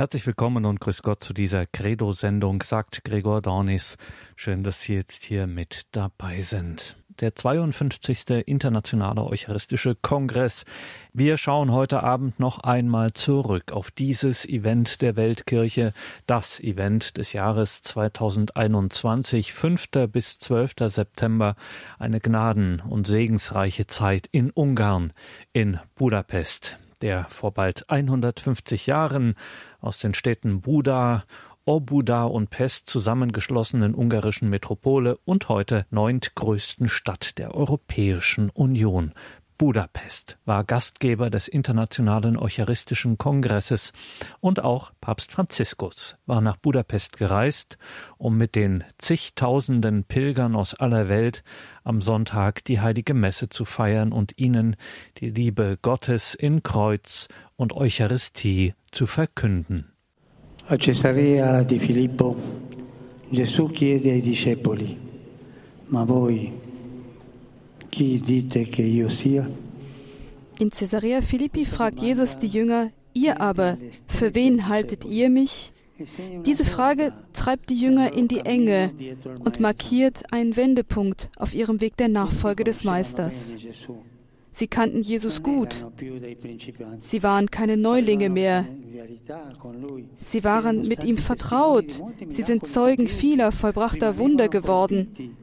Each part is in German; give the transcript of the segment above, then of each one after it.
Herzlich willkommen und grüß Gott zu dieser Credo-Sendung, sagt Gregor Dornis. Schön, dass Sie jetzt hier mit dabei sind. Der 52. Internationale Eucharistische Kongress. Wir schauen heute Abend noch einmal zurück auf dieses Event der Weltkirche, das Event des Jahres 2021, 5. bis 12. September, eine gnaden- und segensreiche Zeit in Ungarn, in Budapest der vor bald 150 Jahren aus den Städten Buda, Obuda und Pest zusammengeschlossenen ungarischen Metropole und heute neuntgrößten Stadt der Europäischen Union. Budapest war Gastgeber des Internationalen Eucharistischen Kongresses und auch Papst Franziskus war nach Budapest gereist, um mit den zigtausenden Pilgern aus aller Welt am Sonntag die heilige Messe zu feiern und ihnen die Liebe Gottes in Kreuz und Eucharistie zu verkünden. A Cesarea di Filippo Gesù chiede ai discepoli, ma voi in Caesarea Philippi fragt Jesus die Jünger, ihr aber, für wen haltet ihr mich? Diese Frage treibt die Jünger in die Enge und markiert einen Wendepunkt auf ihrem Weg der Nachfolge des Meisters. Sie kannten Jesus gut. Sie waren keine Neulinge mehr. Sie waren mit ihm vertraut. Sie sind Zeugen vieler vollbrachter Wunder geworden.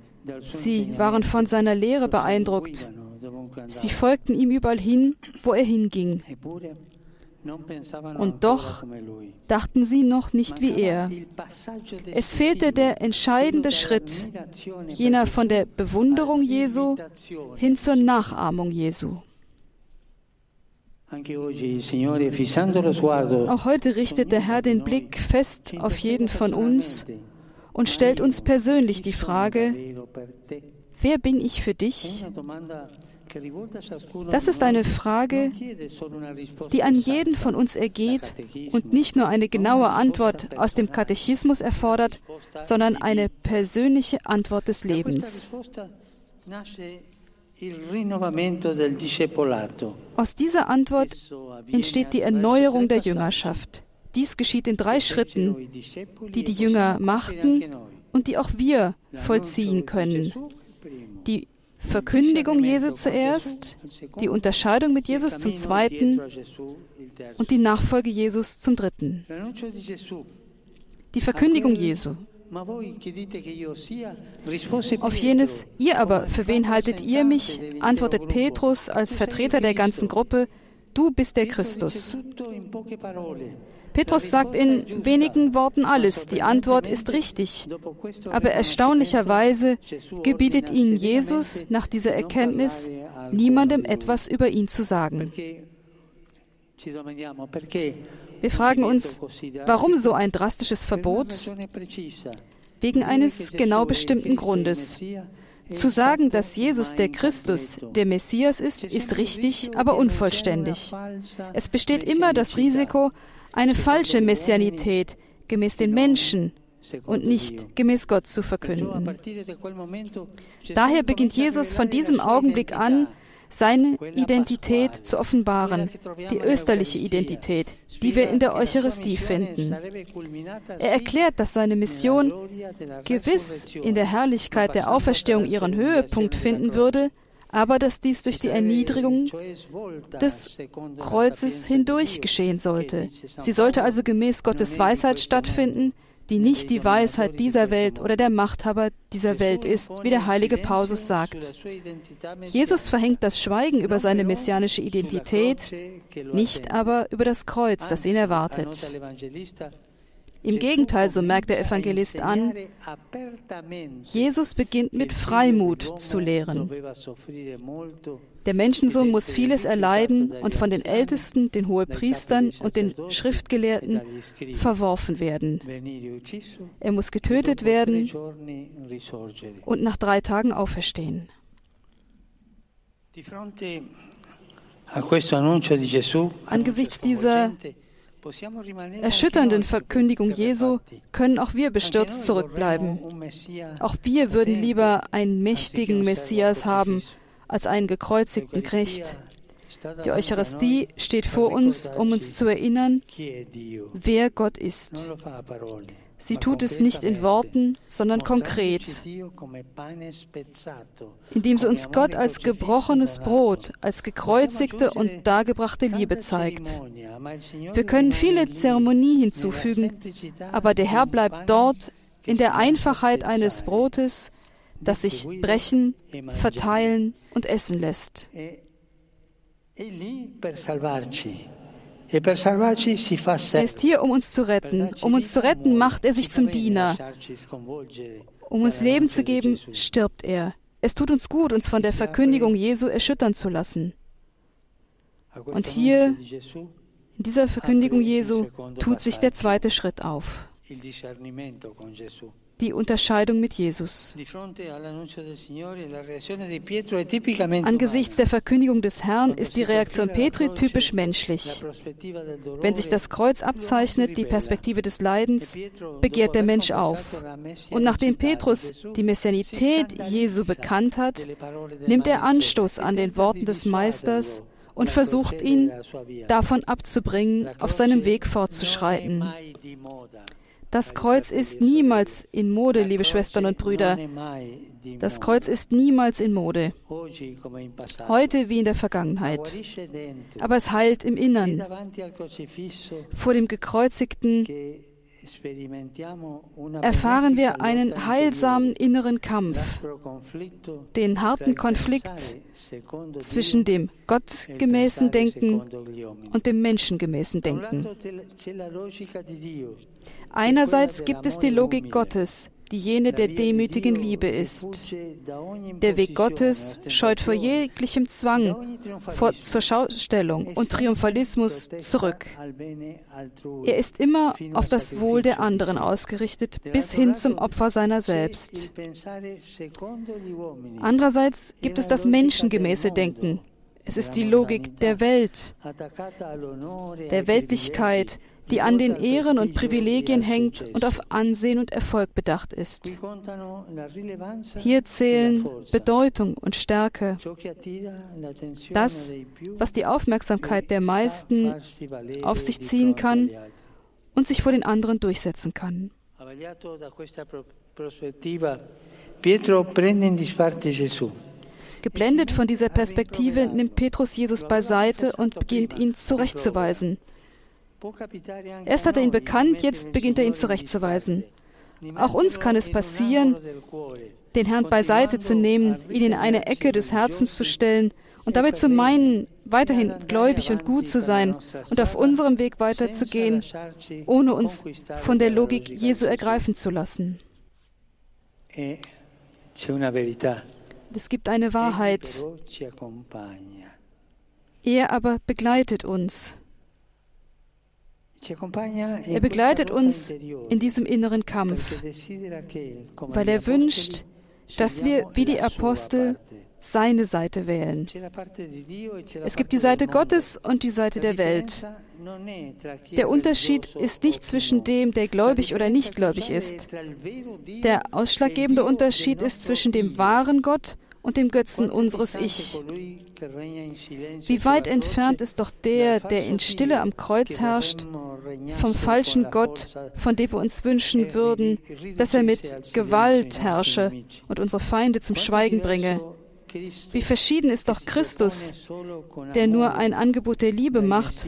Sie waren von seiner Lehre beeindruckt. Sie folgten ihm überall hin, wo er hinging. Und doch dachten sie noch nicht wie er. Es fehlte der entscheidende Schritt, jener von der Bewunderung Jesu hin zur Nachahmung Jesu. Auch heute richtet der Herr den Blick fest auf jeden von uns und stellt uns persönlich die Frage, wer bin ich für dich? Das ist eine Frage, die an jeden von uns ergeht und nicht nur eine genaue Antwort aus dem Katechismus erfordert, sondern eine persönliche Antwort des Lebens. Aus dieser Antwort entsteht die Erneuerung der Jüngerschaft. Dies geschieht in drei Schritten, die die Jünger machten und die auch wir vollziehen können. Die Verkündigung Jesu zuerst, die Unterscheidung mit Jesus zum zweiten und die Nachfolge Jesus zum dritten. Die Verkündigung Jesu. Auf jenes Ihr aber, für wen haltet ihr mich? antwortet Petrus als Vertreter der ganzen Gruppe, du bist der Christus. Petrus sagt in wenigen Worten alles. Die Antwort ist richtig. Aber erstaunlicherweise gebietet ihnen Jesus nach dieser Erkenntnis, niemandem etwas über ihn zu sagen. Wir fragen uns, warum so ein drastisches Verbot? Wegen eines genau bestimmten Grundes. Zu sagen, dass Jesus der Christus, der Messias ist, ist richtig, aber unvollständig. Es besteht immer das Risiko, eine falsche Messianität gemäß den Menschen und nicht gemäß Gott zu verkünden. Daher beginnt Jesus von diesem Augenblick an, seine Identität zu offenbaren, die österliche Identität, die wir in der Eucharistie finden. Er erklärt, dass seine Mission gewiss in der Herrlichkeit der Auferstehung ihren Höhepunkt finden würde, aber dass dies durch die Erniedrigung des Kreuzes hindurch geschehen sollte. Sie sollte also gemäß Gottes Weisheit stattfinden, die nicht die Weisheit dieser Welt oder der Machthaber dieser Welt ist, wie der heilige Paulus sagt. Jesus verhängt das Schweigen über seine messianische Identität, nicht aber über das Kreuz, das ihn erwartet. Im Gegenteil, so merkt der Evangelist an, Jesus beginnt mit Freimut zu lehren. Der Menschensohn muss vieles erleiden und von den Ältesten, den Hohepriestern und den Schriftgelehrten verworfen werden. Er muss getötet werden und nach drei Tagen auferstehen. Angesichts dieser erschütternden Verkündigung Jesu können auch wir bestürzt zurückbleiben. Auch wir würden lieber einen mächtigen Messias haben als einen gekreuzigten Knecht. Die Eucharistie steht vor uns, um uns zu erinnern, wer Gott ist. Sie tut es nicht in Worten, sondern konkret, indem sie uns Gott als gebrochenes Brot, als gekreuzigte und dargebrachte Liebe zeigt. Wir können viele Zeremonie hinzufügen, aber der Herr bleibt dort in der Einfachheit eines Brotes, das sich brechen, verteilen und essen lässt. Er ist hier, um uns zu retten. Um uns zu retten, macht er sich zum Diener. Um uns Leben zu geben, stirbt er. Es tut uns gut, uns von der Verkündigung Jesu erschüttern zu lassen. Und hier, in dieser Verkündigung Jesu, tut sich der zweite Schritt auf die Unterscheidung mit Jesus. Angesichts der Verkündigung des Herrn ist die Reaktion Petri typisch menschlich. Wenn sich das Kreuz abzeichnet, die Perspektive des Leidens, begehrt der Mensch auf. Und nachdem Petrus die Messianität Jesu bekannt hat, nimmt er Anstoß an den Worten des Meisters und versucht ihn davon abzubringen, auf seinem Weg fortzuschreiten. Das Kreuz ist niemals in Mode, liebe Schwestern und Brüder. Das Kreuz ist niemals in Mode. Heute wie in der Vergangenheit. Aber es heilt im Innern. Vor dem gekreuzigten erfahren wir einen heilsamen inneren Kampf, den harten Konflikt zwischen dem gottgemäßen Denken und dem menschengemäßen Denken. Einerseits gibt es die Logik Gottes, die jene der demütigen Liebe ist. Der Weg Gottes scheut vor jeglichem Zwang vor, zur Schaustellung und Triumphalismus zurück. Er ist immer auf das Wohl der anderen ausgerichtet, bis hin zum Opfer seiner selbst. Andererseits gibt es das menschengemäße Denken. Es ist die Logik der Welt, der Weltlichkeit, die an den Ehren und Privilegien hängt und auf Ansehen und Erfolg bedacht ist. Hier zählen Bedeutung und Stärke. Das, was die Aufmerksamkeit der meisten auf sich ziehen kann und sich vor den anderen durchsetzen kann. Geblendet von dieser Perspektive nimmt Petrus Jesus beiseite und beginnt ihn zurechtzuweisen. Erst hat er ihn bekannt, jetzt beginnt er ihn zurechtzuweisen. Auch uns kann es passieren, den Herrn beiseite zu nehmen, ihn in eine Ecke des Herzens zu stellen und dabei zu meinen, weiterhin gläubig und gut zu sein und auf unserem Weg weiterzugehen, ohne uns von der Logik Jesu ergreifen zu lassen. Es gibt eine Wahrheit. Er aber begleitet uns. Er begleitet uns in diesem inneren Kampf, weil er wünscht, dass wir wie die Apostel seine Seite wählen. Es gibt die Seite Gottes und die Seite der Welt. Der Unterschied ist nicht zwischen dem, der gläubig oder nicht gläubig ist. Der ausschlaggebende Unterschied ist zwischen dem wahren Gott und dem Götzen unseres Ich. Wie weit entfernt ist doch der, der in Stille am Kreuz herrscht, vom falschen Gott, von dem wir uns wünschen würden, dass er mit Gewalt herrsche und unsere Feinde zum Schweigen bringe. Wie verschieden ist doch Christus, der nur ein Angebot der Liebe macht,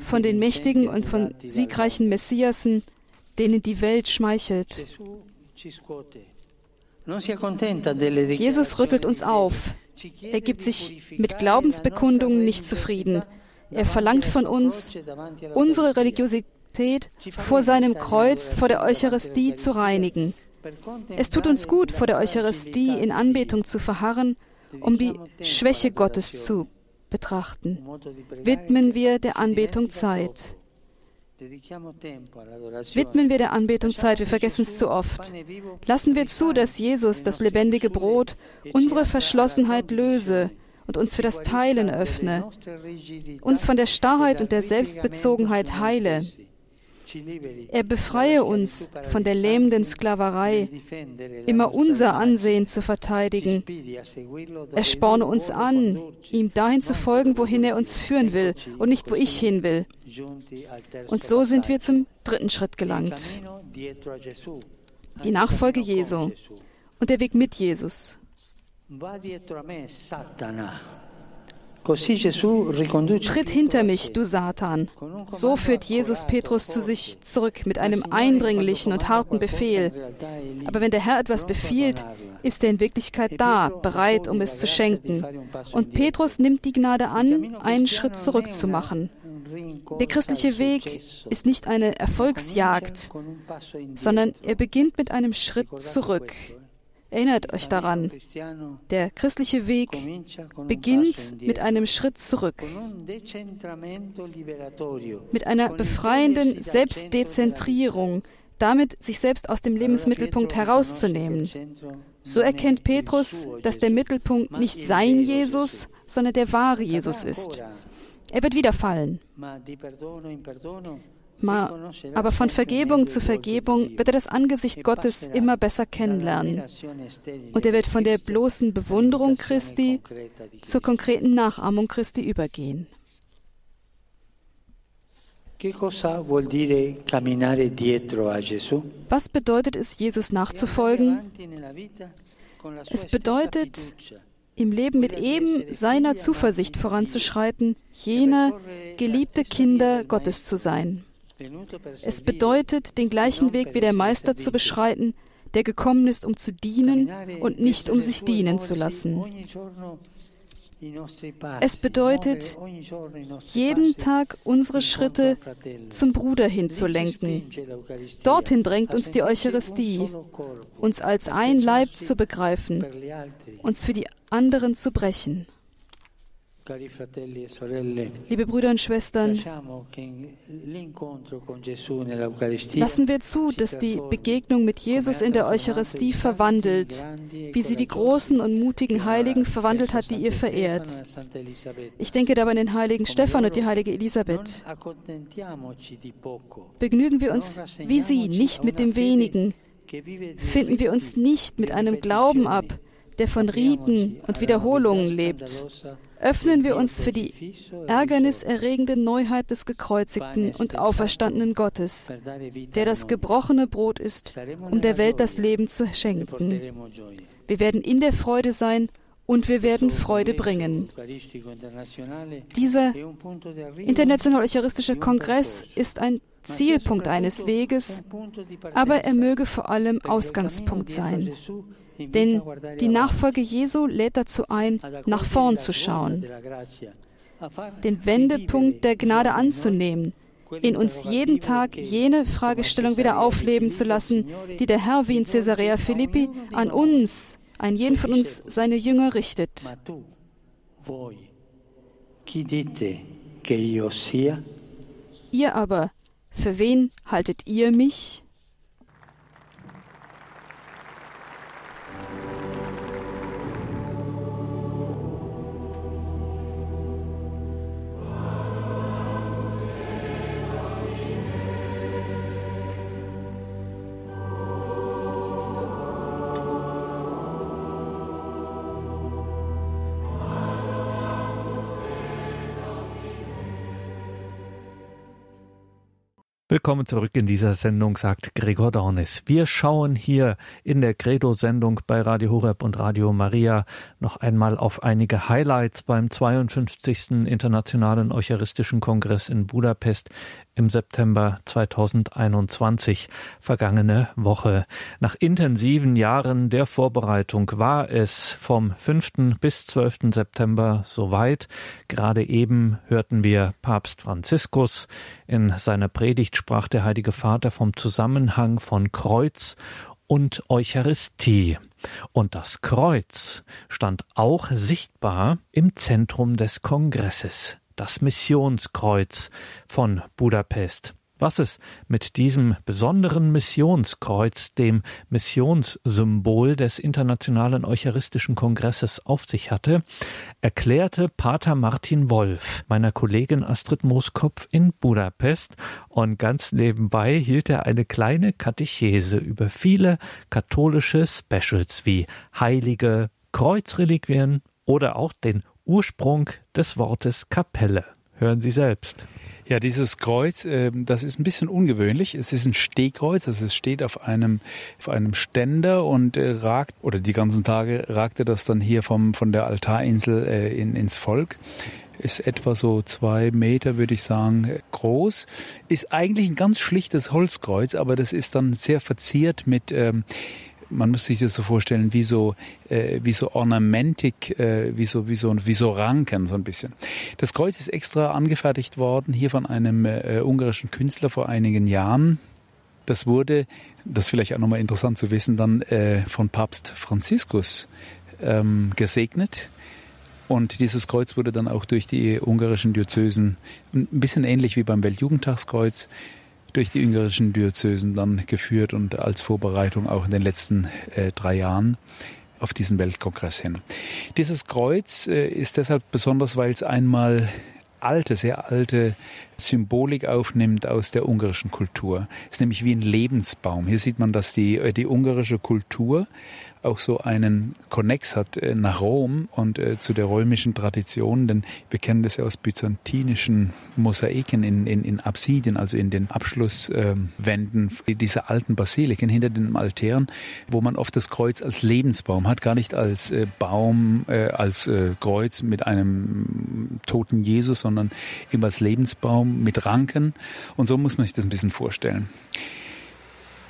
von den mächtigen und von siegreichen Messiasen, denen die Welt schmeichelt. Jesus rüttelt uns auf. Er gibt sich mit Glaubensbekundungen nicht zufrieden. Er verlangt von uns, unsere Religiosität vor seinem Kreuz, vor der Eucharistie zu reinigen. Es tut uns gut, vor der Eucharistie in Anbetung zu verharren, um die Schwäche Gottes zu betrachten. Widmen wir der Anbetung Zeit. Widmen wir der Anbetung Zeit, wir vergessen es zu oft. Lassen wir zu, dass Jesus, das lebendige Brot, unsere Verschlossenheit löse und uns für das Teilen öffne, uns von der Starrheit und der Selbstbezogenheit heile. Er befreie uns von der lähmenden Sklaverei, immer unser Ansehen zu verteidigen. Er sporne uns an, ihm dahin zu folgen, wohin er uns führen will und nicht, wo ich hin will. Und so sind wir zum dritten Schritt gelangt. Die Nachfolge Jesu und der Weg mit Jesus. Tritt hinter mich, du Satan. So führt Jesus Petrus zu sich zurück mit einem eindringlichen und harten Befehl. Aber wenn der Herr etwas befiehlt, ist er in Wirklichkeit da, bereit, um es zu schenken. Und Petrus nimmt die Gnade an, einen Schritt zurück zu machen. Der christliche Weg ist nicht eine Erfolgsjagd, sondern er beginnt mit einem Schritt zurück. Erinnert euch daran, der christliche Weg beginnt mit einem Schritt zurück, mit einer befreienden Selbstdezentrierung, damit sich selbst aus dem Lebensmittelpunkt herauszunehmen. So erkennt Petrus, dass der Mittelpunkt nicht sein Jesus, sondern der wahre Jesus ist. Er wird wieder fallen aber von Vergebung zu Vergebung wird er das Angesicht Gottes immer besser kennenlernen. Und er wird von der bloßen Bewunderung Christi zur konkreten Nachahmung Christi übergehen. Was bedeutet es, Jesus nachzufolgen? Es bedeutet, im Leben mit eben seiner Zuversicht voranzuschreiten, jene geliebte Kinder Gottes zu sein. Es bedeutet, den gleichen Weg wie der Meister zu beschreiten, der gekommen ist, um zu dienen und nicht um sich dienen zu lassen. Es bedeutet, jeden Tag unsere Schritte zum Bruder hinzulenken. Dorthin drängt uns die Eucharistie, uns als ein Leib zu begreifen, uns für die anderen zu brechen. E Liebe Brüder und Schwestern, lassen wir zu, dass die Begegnung mit Jesus in der Eucharistie verwandelt, wie sie die großen und mutigen Heiligen verwandelt hat, die ihr verehrt. Ich denke dabei an den heiligen Stephan und die heilige Elisabeth. Begnügen wir uns wie sie, nicht mit dem wenigen. Finden wir uns nicht mit einem Glauben ab, der von Riten und Wiederholungen lebt öffnen wir uns für die ärgerniserregende Neuheit des gekreuzigten und auferstandenen Gottes, der das gebrochene Brot ist, um der Welt das Leben zu schenken. Wir werden in der Freude sein und wir werden Freude bringen. Dieser international eucharistische Kongress ist ein Zielpunkt eines Weges, aber er möge vor allem Ausgangspunkt sein. Denn die Nachfolge Jesu lädt dazu ein, nach vorn zu schauen, den Wendepunkt der Gnade anzunehmen, in uns jeden Tag jene Fragestellung wieder aufleben zu lassen, die der Herr wie in Caesarea Philippi an uns, an jeden von uns seine Jünger richtet. Ihr aber, für wen haltet ihr mich? Willkommen zurück in dieser Sendung, sagt Gregor Dornis. Wir schauen hier in der Credo-Sendung bei Radio Horeb und Radio Maria noch einmal auf einige Highlights beim 52. Internationalen Eucharistischen Kongress in Budapest im September 2021, vergangene Woche. Nach intensiven Jahren der Vorbereitung war es vom 5. bis 12. September soweit. Gerade eben hörten wir Papst Franziskus. In seiner Predigt sprach der Heilige Vater vom Zusammenhang von Kreuz und Eucharistie. Und das Kreuz stand auch sichtbar im Zentrum des Kongresses das Missionskreuz von Budapest. Was es mit diesem besonderen Missionskreuz, dem Missionssymbol des Internationalen Eucharistischen Kongresses auf sich hatte, erklärte Pater Martin Wolf meiner Kollegin Astrid Mooskopf in Budapest und ganz nebenbei hielt er eine kleine Katechese über viele katholische Specials wie heilige Kreuzreliquien oder auch den Ursprung des Wortes Kapelle. Hören Sie selbst. Ja, dieses Kreuz, äh, das ist ein bisschen ungewöhnlich. Es ist ein Stehkreuz, also es steht auf einem, auf einem Ständer und äh, ragt, oder die ganzen Tage ragte das dann hier vom, von der Altarinsel äh, in, ins Volk. Ist etwa so zwei Meter, würde ich sagen, groß. Ist eigentlich ein ganz schlichtes Holzkreuz, aber das ist dann sehr verziert mit ähm, man muss sich das so vorstellen, wie so, äh, wie so Ornamentik, äh, wie, so, wie, so, wie so Ranken so ein bisschen. Das Kreuz ist extra angefertigt worden, hier von einem äh, ungarischen Künstler vor einigen Jahren. Das wurde, das ist vielleicht auch nochmal interessant zu wissen, dann äh, von Papst Franziskus ähm, gesegnet. Und dieses Kreuz wurde dann auch durch die ungarischen Diözesen, ein bisschen ähnlich wie beim Weltjugendtagskreuz, durch die ungarischen Diözesen dann geführt und als Vorbereitung auch in den letzten äh, drei Jahren auf diesen Weltkongress hin. Dieses Kreuz äh, ist deshalb besonders, weil es einmal alte, sehr alte Symbolik aufnimmt aus der ungarischen Kultur. Es ist nämlich wie ein Lebensbaum. Hier sieht man, dass die, äh, die ungarische Kultur auch so einen Konnex hat äh, nach Rom und äh, zu der römischen Tradition, denn wir kennen das ja aus byzantinischen Mosaiken in, in, in Apsiden, also in den Abschlusswänden äh, dieser alten Basiliken hinter den Altären, wo man oft das Kreuz als Lebensbaum hat, gar nicht als äh, Baum, als Kreuz mit einem toten Jesus, sondern eben als Lebensbaum mit Ranken. Und so muss man sich das ein bisschen vorstellen.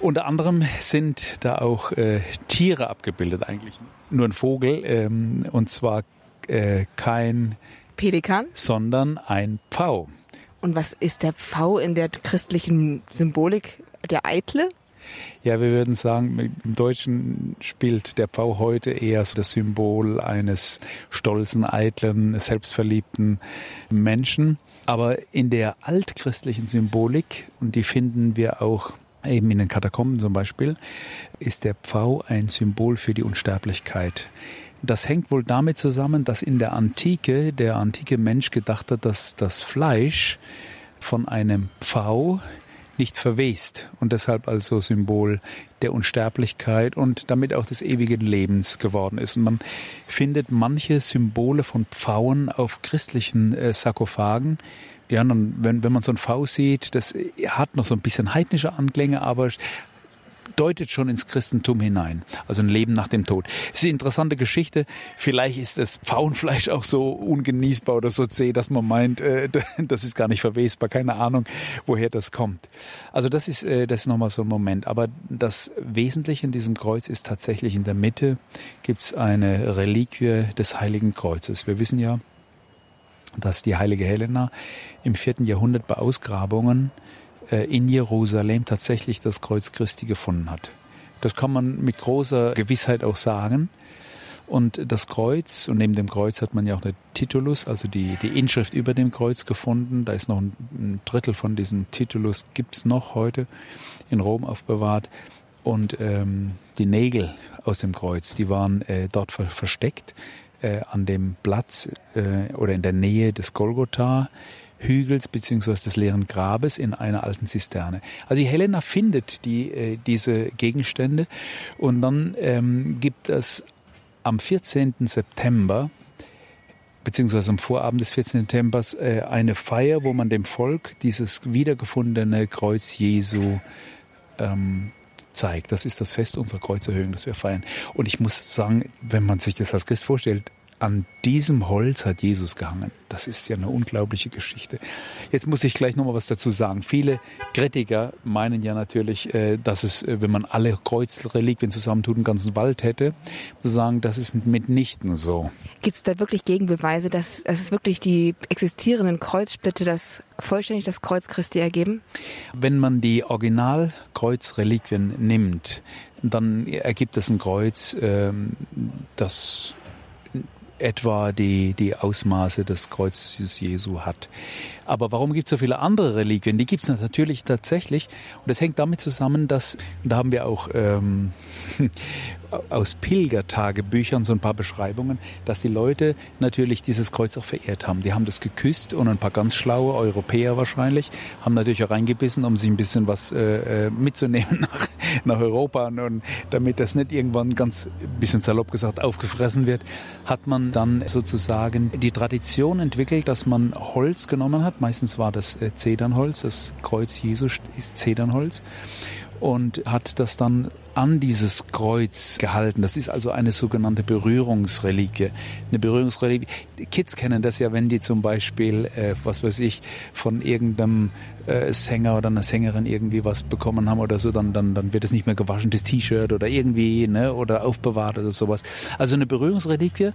Unter anderem sind da auch äh, Tiere abgebildet, eigentlich nur ein Vogel, ähm, und zwar äh, kein Pelikan, sondern ein Pfau. Und was ist der Pfau in der christlichen Symbolik? Der Eitle? Ja, wir würden sagen, im Deutschen spielt der Pfau heute eher so das Symbol eines stolzen, eitlen, selbstverliebten Menschen. Aber in der altchristlichen Symbolik, und die finden wir auch eben in den Katakomben zum Beispiel, ist der Pfau ein Symbol für die Unsterblichkeit. Das hängt wohl damit zusammen, dass in der Antike der antike Mensch gedacht hat, dass das Fleisch von einem Pfau nicht verwest und deshalb also Symbol der Unsterblichkeit und damit auch des ewigen Lebens geworden ist. Und man findet manche Symbole von Pfauen auf christlichen äh, Sarkophagen, ja, und wenn, wenn man so ein V sieht, das hat noch so ein bisschen heidnische Anklänge, aber deutet schon ins Christentum hinein. Also ein Leben nach dem Tod. Das ist eine interessante Geschichte. Vielleicht ist das Pfauenfleisch auch so ungenießbar oder so zäh, dass man meint, äh, das ist gar nicht verwesbar. Keine Ahnung, woher das kommt. Also das ist, äh, das ist nochmal so ein Moment. Aber das Wesentliche in diesem Kreuz ist tatsächlich in der Mitte gibt es eine Reliquie des Heiligen Kreuzes. Wir wissen ja, dass die heilige Helena im vierten Jahrhundert bei Ausgrabungen äh, in Jerusalem tatsächlich das Kreuz Christi gefunden hat. Das kann man mit großer Gewissheit auch sagen. Und das Kreuz, und neben dem Kreuz hat man ja auch eine Titulus, also die, die Inschrift über dem Kreuz gefunden. Da ist noch ein, Drittel von diesem Titulus, gibt's noch heute in Rom aufbewahrt. Und ähm, die Nägel aus dem Kreuz, die waren äh, dort ver versteckt äh, an dem Platz äh, oder in der Nähe des Golgotha. Hügels beziehungsweise des leeren Grabes in einer alten Zisterne. Also die Helena findet die, äh, diese Gegenstände und dann ähm, gibt es am 14. September beziehungsweise am Vorabend des 14. September äh, eine Feier, wo man dem Volk dieses wiedergefundene Kreuz Jesu ähm, zeigt. Das ist das Fest unserer Kreuzerhöhung, das wir feiern. Und ich muss sagen, wenn man sich das als Christ vorstellt, an diesem Holz hat Jesus gehangen. Das ist ja eine unglaubliche Geschichte. Jetzt muss ich gleich noch mal was dazu sagen. Viele Kritiker meinen ja natürlich, äh, dass es, äh, wenn man alle Kreuzreliquien zusammentut, einen ganzen Wald hätte. Sagen, das ist mitnichten so. Gibt es da wirklich Gegenbeweise, dass, dass es wirklich die existierenden Kreuzsplitte das vollständig das Kreuz Christi ergeben? Wenn man die Originalkreuzreliquien nimmt, dann ergibt es ein Kreuz, ähm, das etwa die, die Ausmaße des Kreuzes Jesu hat. Aber warum gibt es so viele andere Reliquien? Die gibt es natürlich tatsächlich. Und das hängt damit zusammen, dass, da haben wir auch ähm, aus Pilgertagebüchern so ein paar Beschreibungen, dass die Leute natürlich dieses Kreuz auch verehrt haben. Die haben das geküsst und ein paar ganz schlaue Europäer wahrscheinlich haben natürlich auch reingebissen, um sich ein bisschen was äh, äh mitzunehmen nach, nach Europa. Und damit das nicht irgendwann ganz bisschen salopp gesagt aufgefressen wird, hat man dann sozusagen die Tradition entwickelt, dass man Holz genommen hat. Meistens war das äh, Zedernholz, das Kreuz Jesu ist Zedernholz. Und hat das dann an dieses Kreuz gehalten. Das ist also eine sogenannte Berührungsreliquie. Eine Berührungsreliquie. Kids kennen das ja, wenn die zum Beispiel, äh, was weiß ich, von irgendeinem äh, Sänger oder einer Sängerin irgendwie was bekommen haben oder so, dann, dann, dann wird es nicht mehr gewaschen, das T-Shirt oder irgendwie, ne, oder aufbewahrt oder sowas. Also eine Berührungsreliquie.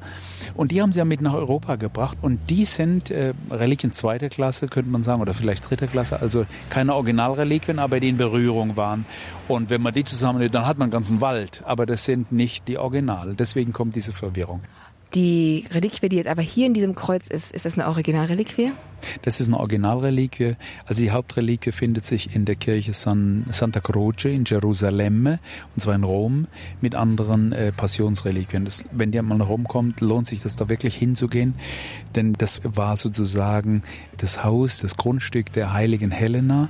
Und die haben sie ja mit nach Europa gebracht. Und die sind äh, Reliquien zweiter Klasse, könnte man sagen, oder vielleicht dritter Klasse. Also keine Originalreliquien, aber die in Berührung waren. Und wenn man die zusammen, dann hat man einen ganzen Wald. Aber das sind nicht die Original. Deswegen kommt diese Verwirrung. Die Reliquie, die jetzt aber hier in diesem Kreuz ist, ist das eine Originalreliquie? Das ist eine Originalreliquie. Also die Hauptreliquie findet sich in der Kirche San, Santa Croce in Jerusalem, und zwar in Rom, mit anderen äh, Passionsreliquien. Das, wenn ihr mal nach Rom kommt, lohnt sich das da wirklich hinzugehen, denn das war sozusagen das Haus, das Grundstück der heiligen Helena,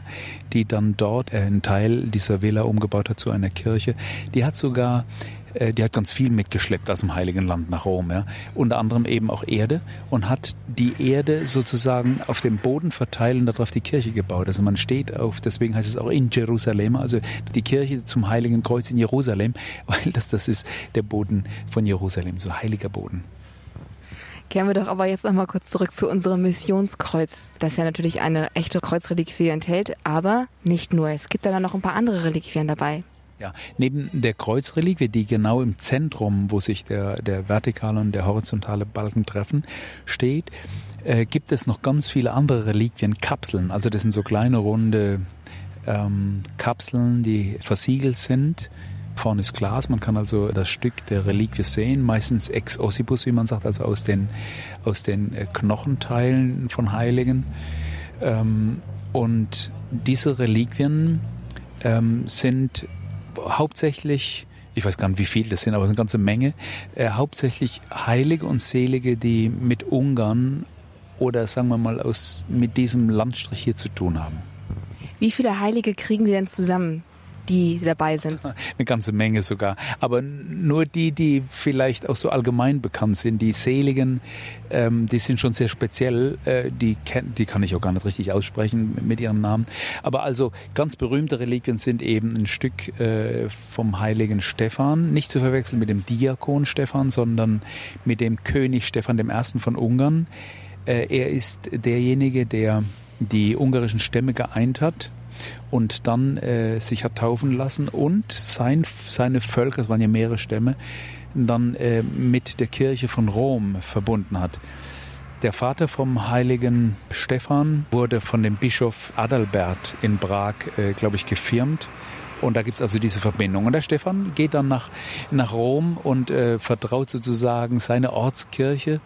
die dann dort äh, einen Teil dieser Villa umgebaut hat zu einer Kirche. Die hat sogar die hat ganz viel mitgeschleppt aus dem Heiligen Land nach Rom. Ja. Unter anderem eben auch Erde und hat die Erde sozusagen auf dem Boden verteilt und darauf die Kirche gebaut. Also man steht auf, deswegen heißt es auch in Jerusalem, also die Kirche zum Heiligen Kreuz in Jerusalem, weil das, das ist der Boden von Jerusalem, so heiliger Boden. Kehren wir doch aber jetzt nochmal kurz zurück zu unserem Missionskreuz, das ja natürlich eine echte Kreuzreliquie enthält, aber nicht nur. Es gibt da noch ein paar andere Reliquien dabei. Ja, neben der Kreuzreliquie, die genau im Zentrum, wo sich der, der vertikale und der horizontale Balken treffen, steht, äh, gibt es noch ganz viele andere Reliquien, Kapseln. Also das sind so kleine runde ähm, Kapseln, die versiegelt sind. Vorne ist Glas, man kann also das Stück der Reliquie sehen, meistens ex ossibus, wie man sagt, also aus den, aus den äh, Knochenteilen von Heiligen. Ähm, und diese Reliquien ähm, sind hauptsächlich, ich weiß gar nicht, wie viele das sind, aber es ist eine ganze Menge, äh, hauptsächlich Heilige und Selige, die mit Ungarn oder sagen wir mal aus, mit diesem Landstrich hier zu tun haben. Wie viele Heilige kriegen Sie denn zusammen? Die dabei sind? Eine ganze Menge sogar. Aber nur die, die vielleicht auch so allgemein bekannt sind, die Seligen, ähm, die sind schon sehr speziell. Äh, die, kenn, die kann ich auch gar nicht richtig aussprechen mit ihren Namen. Aber also ganz berühmte Reliquien sind eben ein Stück äh, vom heiligen Stephan, nicht zu verwechseln mit dem Diakon Stephan, sondern mit dem König Stephan I. von Ungarn. Äh, er ist derjenige, der die ungarischen Stämme geeint hat und dann äh, sich hat taufen lassen und sein, seine Völker, es waren ja mehrere Stämme, dann äh, mit der Kirche von Rom verbunden hat. Der Vater vom heiligen Stephan wurde von dem Bischof Adalbert in Prag, äh, glaube ich, gefirmt. Und da gibt es also diese Verbindung. Und der Stephan geht dann nach, nach Rom und äh, vertraut sozusagen seine Ortskirche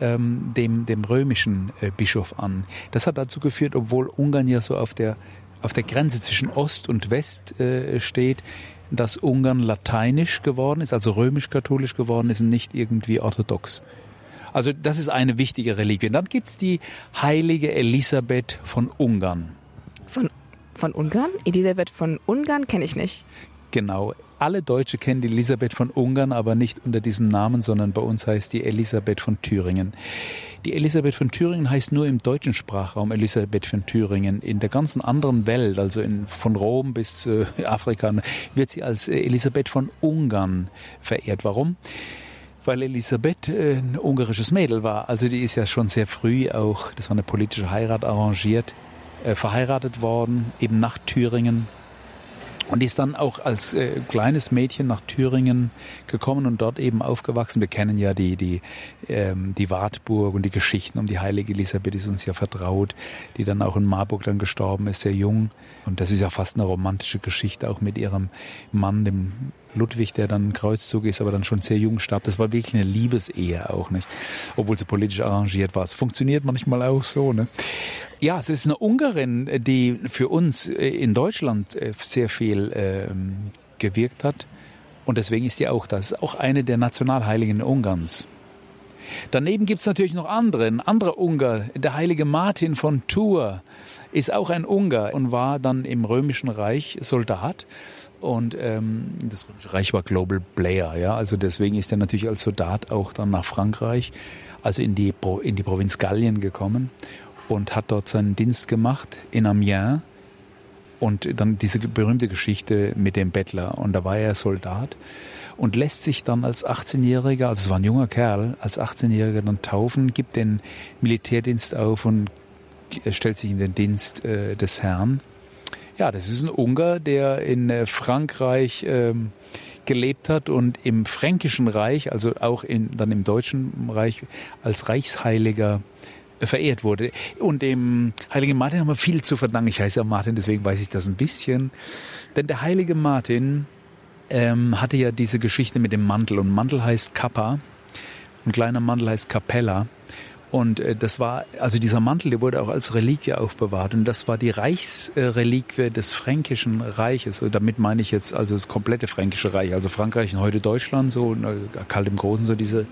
ähm, dem, dem römischen äh, Bischof an. Das hat dazu geführt, obwohl Ungarn ja so auf der auf der Grenze zwischen Ost und West äh, steht, dass Ungarn lateinisch geworden ist, also römisch-katholisch geworden ist und nicht irgendwie orthodox. Also das ist eine wichtige Reliquie. Dann gibt es die heilige Elisabeth von Ungarn. Von, von Ungarn? Elisabeth von Ungarn kenne ich nicht. Genau. Alle Deutsche kennen die Elisabeth von Ungarn, aber nicht unter diesem Namen, sondern bei uns heißt die Elisabeth von Thüringen. Die Elisabeth von Thüringen heißt nur im deutschen Sprachraum Elisabeth von Thüringen. In der ganzen anderen Welt, also in, von Rom bis äh, Afrika, wird sie als äh, Elisabeth von Ungarn verehrt. Warum? weil Elisabeth äh, ein ungarisches Mädel war. Also die ist ja schon sehr früh auch, das war eine politische Heirat arrangiert, äh, verheiratet worden, eben nach Thüringen. Und ist dann auch als äh, kleines Mädchen nach Thüringen gekommen und dort eben aufgewachsen. Wir kennen ja die, die, ähm, die Wartburg und die Geschichten um die heilige Elisabeth ist uns ja vertraut, die dann auch in Marburg dann gestorben ist, sehr jung. Und das ist ja fast eine romantische Geschichte, auch mit ihrem Mann, dem Ludwig, der dann Kreuzzug ist, aber dann schon sehr jung starb. Das war wirklich eine Liebesehe auch, nicht? Obwohl sie politisch arrangiert war. Es funktioniert manchmal auch so, ne? Ja, es ist eine Ungarin, die für uns äh, in Deutschland äh, sehr viel ähm, gewirkt hat. Und deswegen ist die auch das. Auch eine der Nationalheiligen Ungarns. Daneben gibt es natürlich noch andere. Ein anderer Ungar, der heilige Martin von Tours, ist auch ein Ungar und war dann im Römischen Reich Soldat. Und ähm, das Römische Reich war Global Player, ja. Also deswegen ist er natürlich als Soldat auch dann nach Frankreich, also in die, in die Provinz Gallien gekommen und hat dort seinen Dienst gemacht in Amiens. Und dann diese berühmte Geschichte mit dem Bettler. Und da war er Soldat und lässt sich dann als 18-Jähriger, also es war ein junger Kerl, als 18-Jähriger dann taufen, gibt den Militärdienst auf und stellt sich in den Dienst äh, des Herrn. Ja, das ist ein Ungar, der in äh, Frankreich ähm, gelebt hat und im Fränkischen Reich, also auch in, dann im Deutschen Reich, als Reichsheiliger verehrt wurde. Und dem heiligen Martin haben wir viel zu verdanken. Ich heiße ja Martin, deswegen weiß ich das ein bisschen. Denn der heilige Martin ähm, hatte ja diese Geschichte mit dem Mantel. Und Mantel heißt Kappa. Ein kleiner Mantel heißt Capella. Und äh, das war, also dieser Mantel, der wurde auch als Reliquie aufbewahrt. Und das war die Reichsreliquie des Fränkischen Reiches. Und damit meine ich jetzt also das komplette Fränkische Reich. Also Frankreich und heute Deutschland, so Karl im Großen, so diese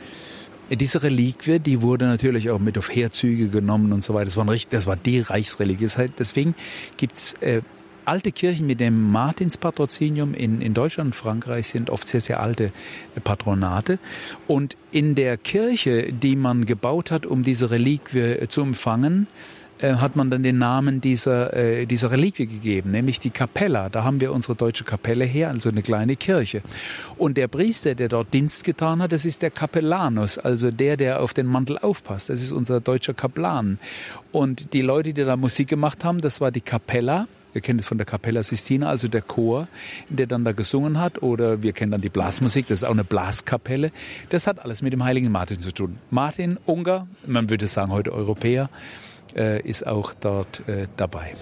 diese Reliquie, die wurde natürlich auch mit auf Herzüge genommen und so weiter. Das war, ein, das war die Reichsreliquie. Deswegen gibt's äh, alte Kirchen mit dem Martinspatrozinium in, in Deutschland und Frankreich sind oft sehr, sehr alte Patronate. Und in der Kirche, die man gebaut hat, um diese Reliquie zu empfangen, äh, hat man dann den Namen dieser, äh, dieser Reliquie gegeben, nämlich die Kapella. Da haben wir unsere deutsche Kapelle her, also eine kleine Kirche. Und der Priester, der dort Dienst getan hat, das ist der Kapellanus, also der, der auf den Mantel aufpasst. Das ist unser deutscher Kaplan. Und die Leute, die da Musik gemacht haben, das war die Kapella. Wir kennen es von der Capella Sistina, also der Chor, der dann da gesungen hat. Oder wir kennen dann die Blasmusik, das ist auch eine Blaskapelle. Das hat alles mit dem heiligen Martin zu tun. Martin, Ungar, man würde sagen heute Europäer, ist auch dort äh, dabei.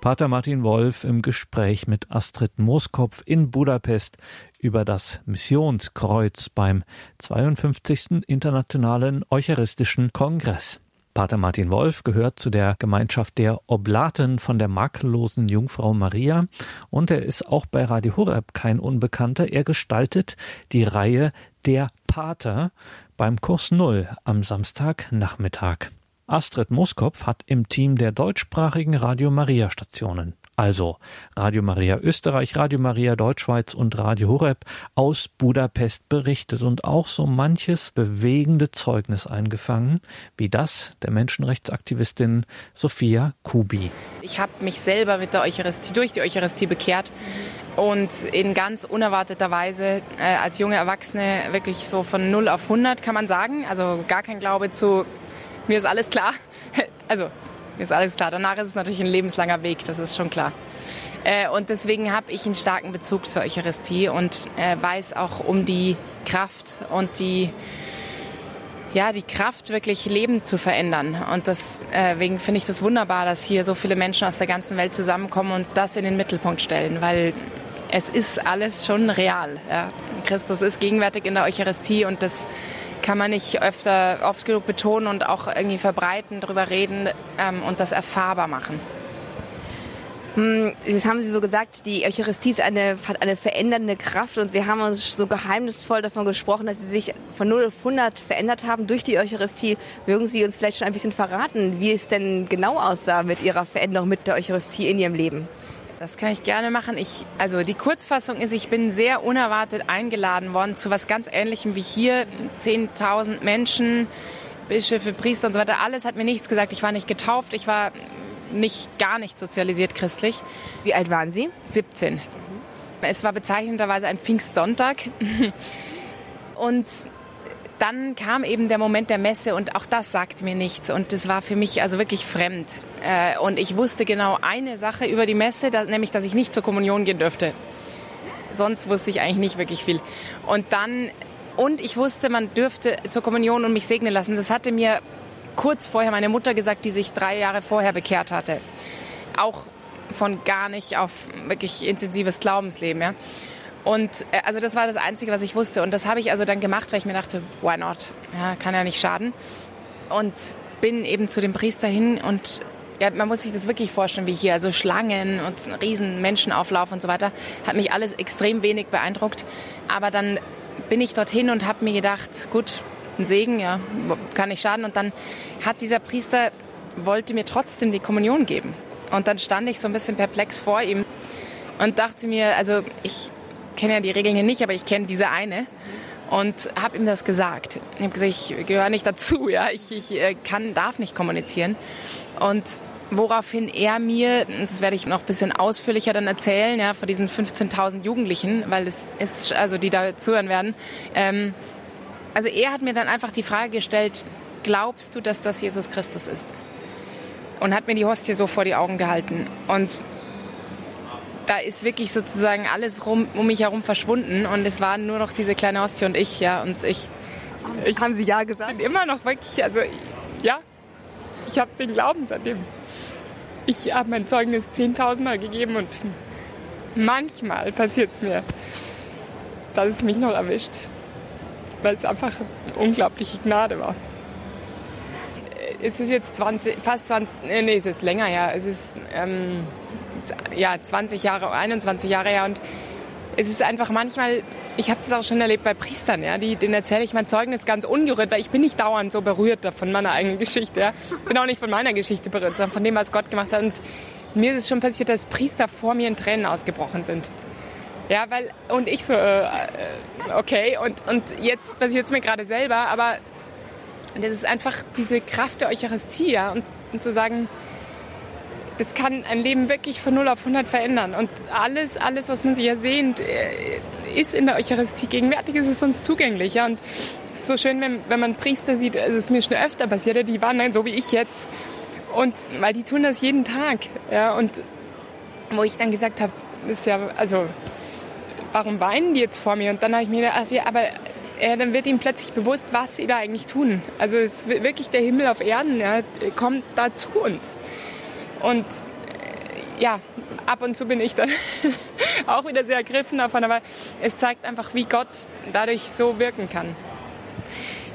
Pater Martin Wolf im Gespräch mit Astrid Mooskopf in Budapest über das Missionskreuz beim 52. Internationalen Eucharistischen Kongress. Pater Martin Wolf gehört zu der Gemeinschaft der Oblaten von der makellosen Jungfrau Maria und er ist auch bei Radio Horeb kein Unbekannter. Er gestaltet die Reihe Der Pater beim Kurs Null am Samstagnachmittag. Astrid Moskopf hat im Team der deutschsprachigen Radio Maria Stationen, also Radio Maria Österreich, Radio Maria Deutschschweiz und Radio Horeb aus Budapest berichtet und auch so manches bewegende Zeugnis eingefangen, wie das der Menschenrechtsaktivistin Sophia Kubi. Ich habe mich selber mit der Eucharistie, durch die Eucharistie bekehrt und in ganz unerwarteter Weise äh, als junge Erwachsene wirklich so von 0 auf 100 kann man sagen, also gar kein Glaube zu mir ist alles klar. Also, mir ist alles klar. Danach ist es natürlich ein lebenslanger Weg, das ist schon klar. Äh, und deswegen habe ich einen starken Bezug zur Eucharistie und äh, weiß auch um die Kraft und die, ja, die Kraft, wirklich Leben zu verändern. Und deswegen finde ich das wunderbar, dass hier so viele Menschen aus der ganzen Welt zusammenkommen und das in den Mittelpunkt stellen, weil es ist alles schon real. Ja. Christus ist gegenwärtig in der Eucharistie und das kann man nicht öfter, oft genug betonen und auch irgendwie verbreiten, darüber reden ähm, und das erfahrbar machen. Hm, jetzt haben Sie so gesagt, die Eucharistie ist eine, hat eine verändernde Kraft und Sie haben uns so geheimnisvoll davon gesprochen, dass Sie sich von 0 auf 100 verändert haben durch die Eucharistie. Mögen Sie uns vielleicht schon ein bisschen verraten, wie es denn genau aussah mit Ihrer Veränderung mit der Eucharistie in Ihrem Leben? Das kann ich gerne machen. Ich, also die Kurzfassung ist, ich bin sehr unerwartet eingeladen worden zu was ganz Ähnlichem wie hier. 10.000 Menschen, Bischöfe, Priester und so weiter. Alles hat mir nichts gesagt. Ich war nicht getauft. Ich war nicht gar nicht sozialisiert christlich. Wie alt waren Sie? 17. Es war bezeichnenderweise ein Pfingstsonntag. Und dann kam eben der Moment der Messe und auch das sagte mir nichts und das war für mich also wirklich fremd. Äh, und ich wusste genau eine Sache über die Messe, nämlich dass ich nicht zur Kommunion gehen dürfte. Sonst wusste ich eigentlich nicht wirklich viel. Und dann und ich wusste, man dürfte zur Kommunion und mich segnen lassen. Das hatte mir kurz vorher meine Mutter gesagt, die sich drei Jahre vorher bekehrt hatte. Auch von gar nicht auf wirklich intensives Glaubensleben. Ja. Und äh, also das war das Einzige, was ich wusste. Und das habe ich also dann gemacht, weil ich mir dachte, why not? Ja, kann ja nicht schaden. Und bin eben zu dem Priester hin und ja, man muss sich das wirklich vorstellen wie hier. Also Schlangen und riesen Menschenauflauf und so weiter. Hat mich alles extrem wenig beeindruckt. Aber dann bin ich dorthin und habe mir gedacht, gut, ein Segen, ja, kann nicht schaden. Und dann hat dieser Priester, wollte mir trotzdem die Kommunion geben. Und dann stand ich so ein bisschen perplex vor ihm und dachte mir, also ich kenne ja die Regeln hier nicht, aber ich kenne diese eine und habe ihm das gesagt. Ich habe gesagt, ich gehöre nicht dazu, ja, ich, ich äh, kann, darf nicht kommunizieren. Und woraufhin er mir, das werde ich noch ein bisschen ausführlicher dann erzählen, ja, von diesen 15.000 Jugendlichen, weil es ist, also die da zuhören werden. Ähm, also er hat mir dann einfach die Frage gestellt, glaubst du, dass das Jesus Christus ist? Und hat mir die Hostie so vor die Augen gehalten. Und da ist wirklich sozusagen alles rum, um mich herum verschwunden und es waren nur noch diese kleine Hostie und ich, ja. Und ich, ich haben Sie ja gesagt? Bin immer noch wirklich, also ja, ich habe den Glauben seitdem. Ich habe mein Zeugnis 10.000 Mal gegeben und manchmal passiert es mir, dass es mich noch erwischt, weil es einfach eine unglaubliche Gnade war. Es ist jetzt 20, fast 20, nee, es ist länger her. Es ist ähm, ja, 20 Jahre, 21 Jahre her und es ist einfach manchmal, ich habe das auch schon erlebt bei Priestern, ja, die, denen erzähle ich mein Zeugnis ganz ungerührt, weil ich bin nicht dauernd so berührt von meiner eigenen Geschichte. Ja. Bin auch nicht von meiner Geschichte berührt, sondern von dem, was Gott gemacht hat. Und mir ist es schon passiert, dass Priester vor mir in Tränen ausgebrochen sind. Ja, weil, und ich so, äh, äh okay, und, und jetzt passiert es mir gerade selber, aber das ist einfach diese Kraft der Eucharistie, ja, und, und zu sagen, das kann ein Leben wirklich von 0 auf 100 verändern. Und alles, alles, was man sich ersehnt, äh, ist in der Eucharistie gegenwärtig, ist es uns zugänglich. Ja? Und es ist so schön, wenn, wenn man Priester sieht, es ist mir schon öfter passiert, die waren dann so wie ich jetzt. Und weil die tun das jeden Tag. Ja? Und wo ich dann gesagt habe, ist ja, also, warum weinen die jetzt vor mir? Und dann habe ich mir gedacht, also, ja, aber ja, dann wird ihm plötzlich bewusst, was sie da eigentlich tun. Also es ist wirklich der Himmel auf Erden, ja, kommt da zu uns. Und äh, ja, ab und zu bin ich dann auch wieder sehr ergriffen davon, aber es zeigt einfach, wie Gott dadurch so wirken kann.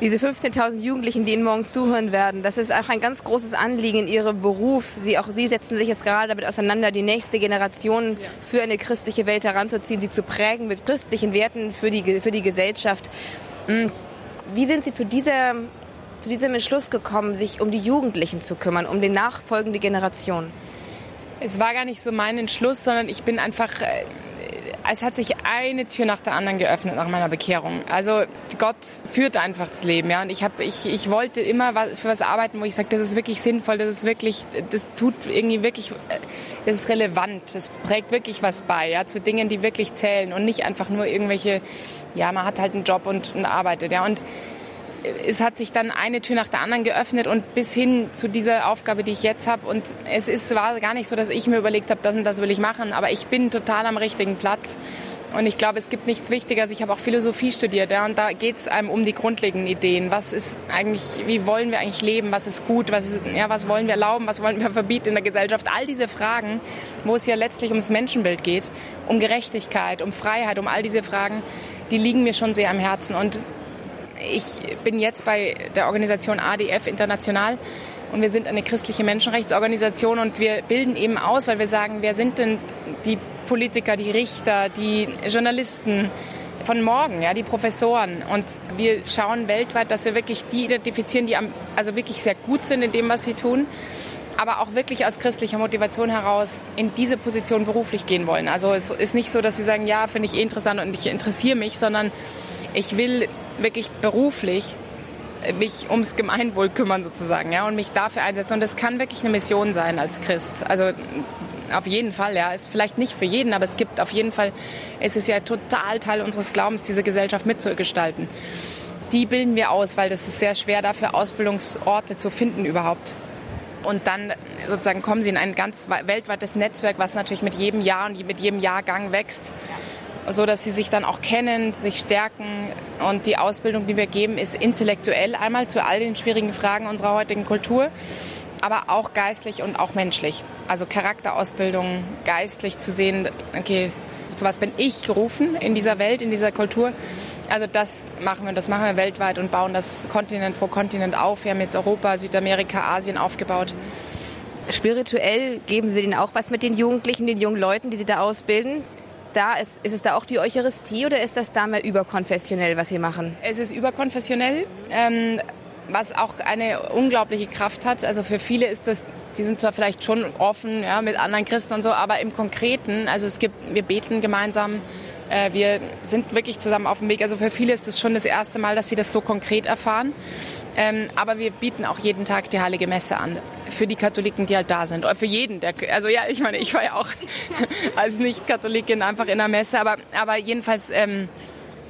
Diese 15.000 Jugendlichen, die Ihnen morgen zuhören werden, das ist auch ein ganz großes Anliegen in Ihrem Beruf. Sie, auch Sie setzen sich jetzt gerade damit auseinander, die nächste Generation für eine christliche Welt heranzuziehen, sie zu prägen mit christlichen Werten für die, für die Gesellschaft. Hm, wie sind Sie zu dieser zu diesem Entschluss gekommen, sich um die Jugendlichen zu kümmern, um die nachfolgende Generation? Es war gar nicht so mein Entschluss, sondern ich bin einfach, äh, es hat sich eine Tür nach der anderen geöffnet nach meiner Bekehrung. Also Gott führt einfach das Leben, ja. Und ich habe, ich, ich wollte immer für was arbeiten, wo ich sage, das ist wirklich sinnvoll, das ist wirklich, das tut irgendwie wirklich, äh, das ist relevant, das prägt wirklich was bei, ja, zu Dingen, die wirklich zählen und nicht einfach nur irgendwelche, ja, man hat halt einen Job und, und arbeitet, ja. Und es hat sich dann eine Tür nach der anderen geöffnet und bis hin zu dieser Aufgabe, die ich jetzt habe. Und es ist, war gar nicht so, dass ich mir überlegt habe, das und das will ich machen, aber ich bin total am richtigen Platz. Und ich glaube, es gibt nichts Wichtigeres. Ich habe auch Philosophie studiert, ja, und da geht es einem um die grundlegenden Ideen. Was ist eigentlich, wie wollen wir eigentlich leben? Was ist gut? Was, ist, ja, was wollen wir erlauben? Was wollen wir verbieten in der Gesellschaft? All diese Fragen, wo es ja letztlich ums Menschenbild geht, um Gerechtigkeit, um Freiheit, um all diese Fragen, die liegen mir schon sehr am Herzen. Und ich bin jetzt bei der Organisation ADF International und wir sind eine christliche Menschenrechtsorganisation und wir bilden eben aus, weil wir sagen, wer sind denn die Politiker, die Richter, die Journalisten von morgen, ja, die Professoren. Und wir schauen weltweit, dass wir wirklich die identifizieren, die am, also wirklich sehr gut sind in dem, was sie tun aber auch wirklich aus christlicher Motivation heraus in diese Position beruflich gehen wollen. Also es ist nicht so, dass sie sagen, ja, finde ich eh interessant und ich interessiere mich, sondern ich will wirklich beruflich mich ums Gemeinwohl kümmern sozusagen, ja, und mich dafür einsetzen. Und das kann wirklich eine Mission sein als Christ. Also auf jeden Fall, ja. Ist vielleicht nicht für jeden, aber es gibt auf jeden Fall, es ist ja total Teil unseres Glaubens, diese Gesellschaft mitzugestalten. Die bilden wir aus, weil das ist sehr schwer dafür, Ausbildungsorte zu finden überhaupt. Und dann sozusagen kommen sie in ein ganz weltweites Netzwerk, was natürlich mit jedem Jahr und mit jedem Jahrgang wächst so dass sie sich dann auch kennen, sich stärken. Und die Ausbildung, die wir geben, ist intellektuell einmal zu all den schwierigen Fragen unserer heutigen Kultur, aber auch geistlich und auch menschlich. Also Charakterausbildung, geistlich zu sehen, okay, zu was bin ich gerufen in dieser Welt, in dieser Kultur. Also das machen wir, das machen wir weltweit und bauen das Kontinent pro Kontinent auf. Wir haben jetzt Europa, Südamerika, Asien aufgebaut. Spirituell geben Sie denen auch was mit den Jugendlichen, den jungen Leuten, die Sie da ausbilden? Da? Ist, ist es da auch die Eucharistie oder ist das da mehr überkonfessionell, was Sie machen? Es ist überkonfessionell, ähm, was auch eine unglaubliche Kraft hat. Also für viele ist das die sind zwar vielleicht schon offen ja, mit anderen Christen und so, aber im Konkreten, also es gibt, wir beten gemeinsam, äh, wir sind wirklich zusammen auf dem Weg. Also für viele ist es schon das erste Mal, dass sie das so konkret erfahren. Ähm, aber wir bieten auch jeden Tag die Heilige Messe an. Für die Katholiken, die halt da sind. Oder für jeden. Der, also ja, ich meine, ich war ja auch als Nicht-Katholikin einfach in der Messe. Aber, aber jedenfalls ähm,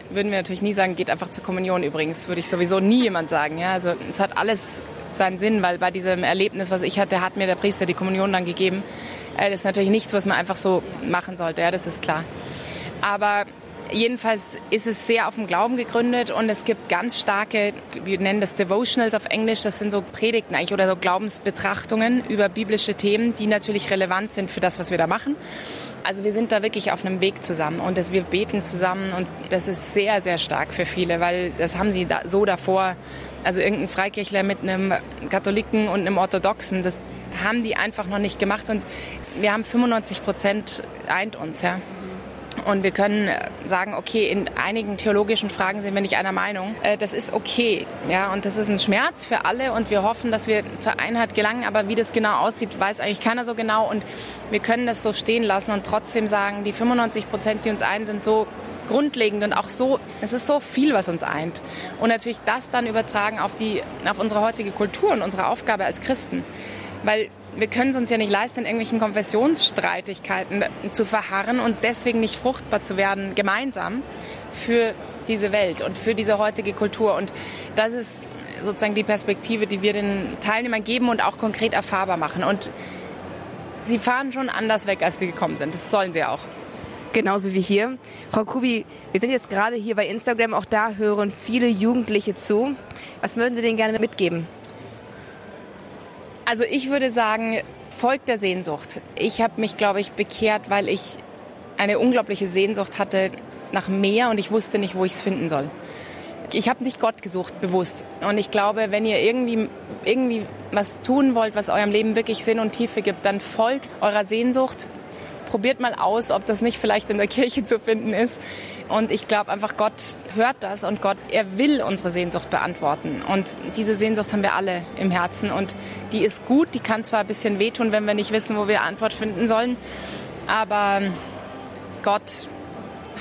würden wir natürlich nie sagen, geht einfach zur Kommunion übrigens. Würde ich sowieso nie jemand sagen. Ja? Also es hat alles seinen Sinn, weil bei diesem Erlebnis, was ich hatte, hat mir der Priester die Kommunion dann gegeben. Äh, das ist natürlich nichts, was man einfach so machen sollte. Ja, das ist klar. Aber Jedenfalls ist es sehr auf dem Glauben gegründet und es gibt ganz starke, wir nennen das Devotionals auf Englisch, das sind so Predigten eigentlich oder so Glaubensbetrachtungen über biblische Themen, die natürlich relevant sind für das, was wir da machen. Also wir sind da wirklich auf einem Weg zusammen und das, wir beten zusammen und das ist sehr, sehr stark für viele, weil das haben sie da, so davor, also irgendein Freikirchler mit einem Katholiken und einem Orthodoxen, das haben die einfach noch nicht gemacht und wir haben 95 Prozent eint uns, ja. Und wir können sagen, okay, in einigen theologischen Fragen sind wir nicht einer Meinung. Äh, das ist okay. Ja, und das ist ein Schmerz für alle und wir hoffen, dass wir zur Einheit gelangen. Aber wie das genau aussieht, weiß eigentlich keiner so genau. Und wir können das so stehen lassen und trotzdem sagen, die 95 Prozent, die uns ein, sind so grundlegend und auch so, es ist so viel, was uns eint. Und natürlich das dann übertragen auf die, auf unsere heutige Kultur und unsere Aufgabe als Christen. Weil wir können es uns ja nicht leisten, in irgendwelchen Konfessionsstreitigkeiten zu verharren und deswegen nicht fruchtbar zu werden, gemeinsam für diese Welt und für diese heutige Kultur. Und das ist sozusagen die Perspektive, die wir den Teilnehmern geben und auch konkret erfahrbar machen. Und sie fahren schon anders weg, als sie gekommen sind. Das sollen sie auch. Genauso wie hier. Frau Kubi, wir sind jetzt gerade hier bei Instagram. Auch da hören viele Jugendliche zu. Was würden Sie denen gerne mitgeben? Also ich würde sagen, folgt der Sehnsucht. Ich habe mich, glaube ich, bekehrt, weil ich eine unglaubliche Sehnsucht hatte nach mehr und ich wusste nicht, wo ich es finden soll. Ich habe nicht Gott gesucht, bewusst. Und ich glaube, wenn ihr irgendwie, irgendwie was tun wollt, was eurem Leben wirklich Sinn und Tiefe gibt, dann folgt eurer Sehnsucht. Probiert mal aus, ob das nicht vielleicht in der Kirche zu finden ist. Und ich glaube einfach, Gott hört das und Gott, er will unsere Sehnsucht beantworten. Und diese Sehnsucht haben wir alle im Herzen und die ist gut. Die kann zwar ein bisschen wehtun, wenn wir nicht wissen, wo wir Antwort finden sollen, aber Gott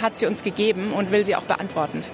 hat sie uns gegeben und will sie auch beantworten.